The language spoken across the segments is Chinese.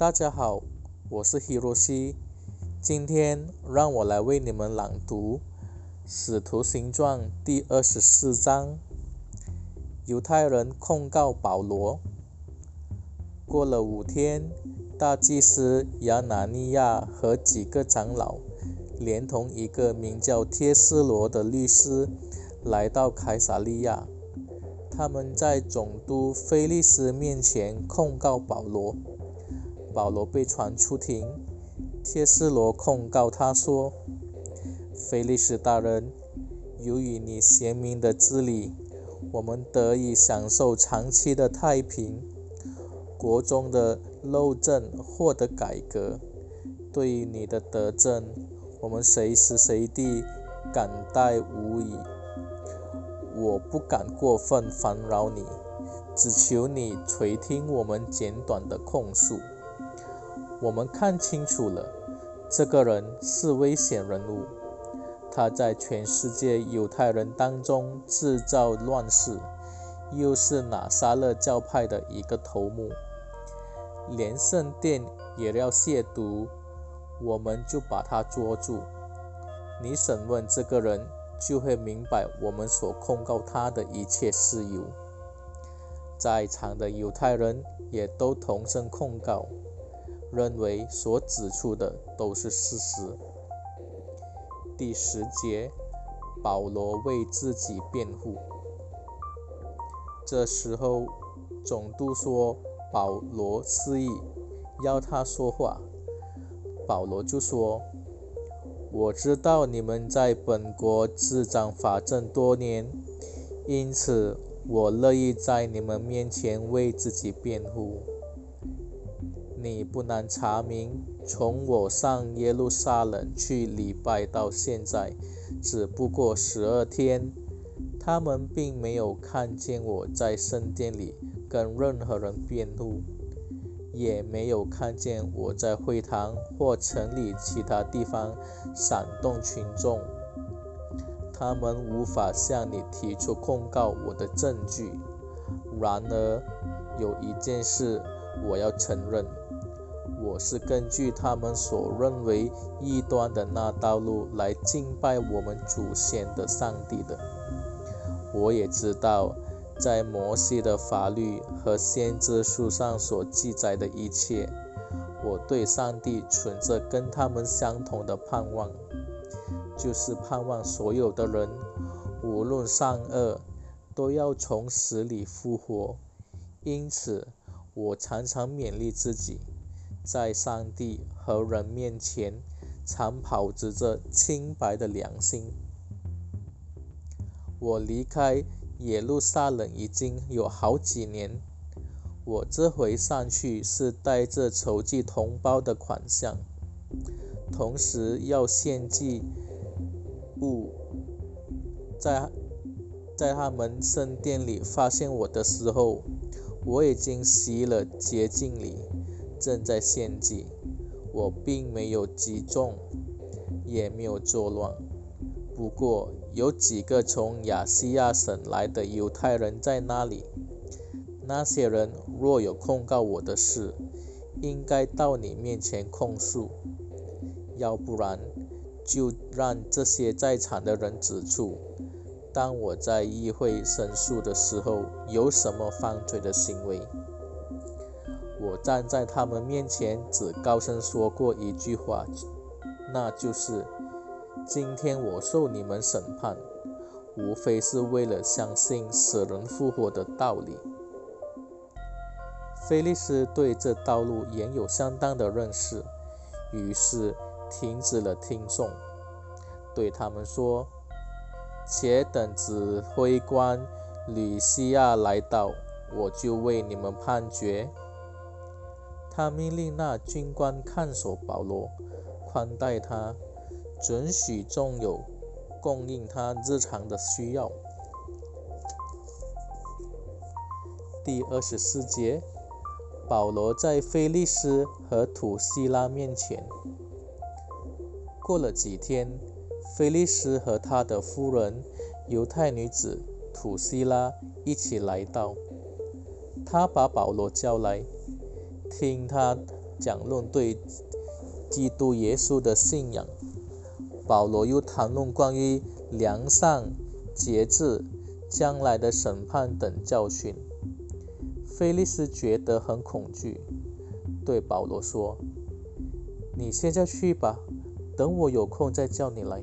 大家好，我是 Hiroshi，今天让我来为你们朗读《使徒行传》第二十四章。犹太人控告保罗。过了五天，大祭司亚拿尼亚和几个长老，连同一个名叫贴斯罗的律师，来到凯撒利亚。他们在总督菲利斯面前控告保罗。保罗被传出庭，帖斯罗控告他说：“菲利斯大人，由于你贤明的治理，我们得以享受长期的太平，国中的漏政获得改革。对于你的德政，我们随时随地感戴无已。”我不敢过分烦扰你，只求你垂听我们简短的控诉。我们看清楚了，这个人是危险人物，他在全世界犹太人当中制造乱世，又是拿撒勒教派的一个头目，连圣殿也要亵渎，我们就把他捉住。你审问这个人。就会明白我们所控告他的一切事由。在场的犹太人也都同声控告，认为所指出的都是事实。第十节，保罗为自己辩护。这时候，总督说保罗示意要他说话，保罗就说。我知道你们在本国执掌法政多年，因此我乐意在你们面前为自己辩护。你不难查明，从我上耶路撒冷去礼拜到现在，只不过十二天，他们并没有看见我在圣殿里跟任何人辩护。也没有看见我在会堂或城里其他地方煽动群众，他们无法向你提出控告我的证据。然而，有一件事我要承认，我是根据他们所认为异端的那道路来敬拜我们祖先的上帝的。我也知道。在摩西的法律和先知书上所记载的一切，我对上帝存着跟他们相同的盼望，就是盼望所有的人，无论善恶，都要从死里复活。因此，我常常勉励自己，在上帝和人面前，常保持着清白的良心。我离开。耶路撒冷已经有好几年，我这回上去是带着筹集同胞的款项，同时要献祭物。在在他们圣殿里发现我的时候，我已经洗了洁净礼，正在献祭。我并没有击中，也没有作乱。不过有几个从亚细亚省来的犹太人在那里。那些人若有控告我的事，应该到你面前控诉；要不然，就让这些在场的人指出，当我在议会申诉的时候有什么犯罪的行为。我站在他们面前，只高声说过一句话，那就是。今天我受你们审判，无非是为了相信死人复活的道理。菲利斯对这道路也有相当的认识，于是停止了听讼，对他们说：“且等指挥官吕西亚来到，我就为你们判决。”他命令那军官看守保罗，宽待他。准许众友供应他日常的需要。第二十四节，保罗在菲利斯和土希拉面前。过了几天，菲利斯和他的夫人犹太女子土希拉一起来到。他把保罗叫来，听他讲论对基督耶稣的信仰。保罗又谈论关于良善、节制、将来的审判等教训。菲利斯觉得很恐惧，对保罗说：“你现在去吧，等我有空再叫你来。”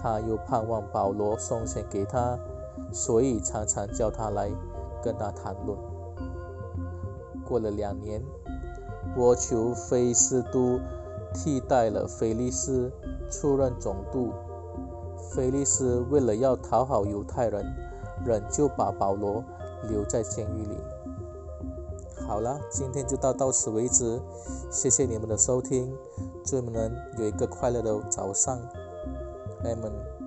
他又盼望保罗送钱给他，所以常常叫他来跟他谈论。过了两年，我求菲斯都。替代了菲利斯出任总督。菲利斯为了要讨好犹太人，仍旧把保罗留在监狱里。好了，今天就到到此为止，谢谢你们的收听，祝你们有一个快乐的早上，阿门。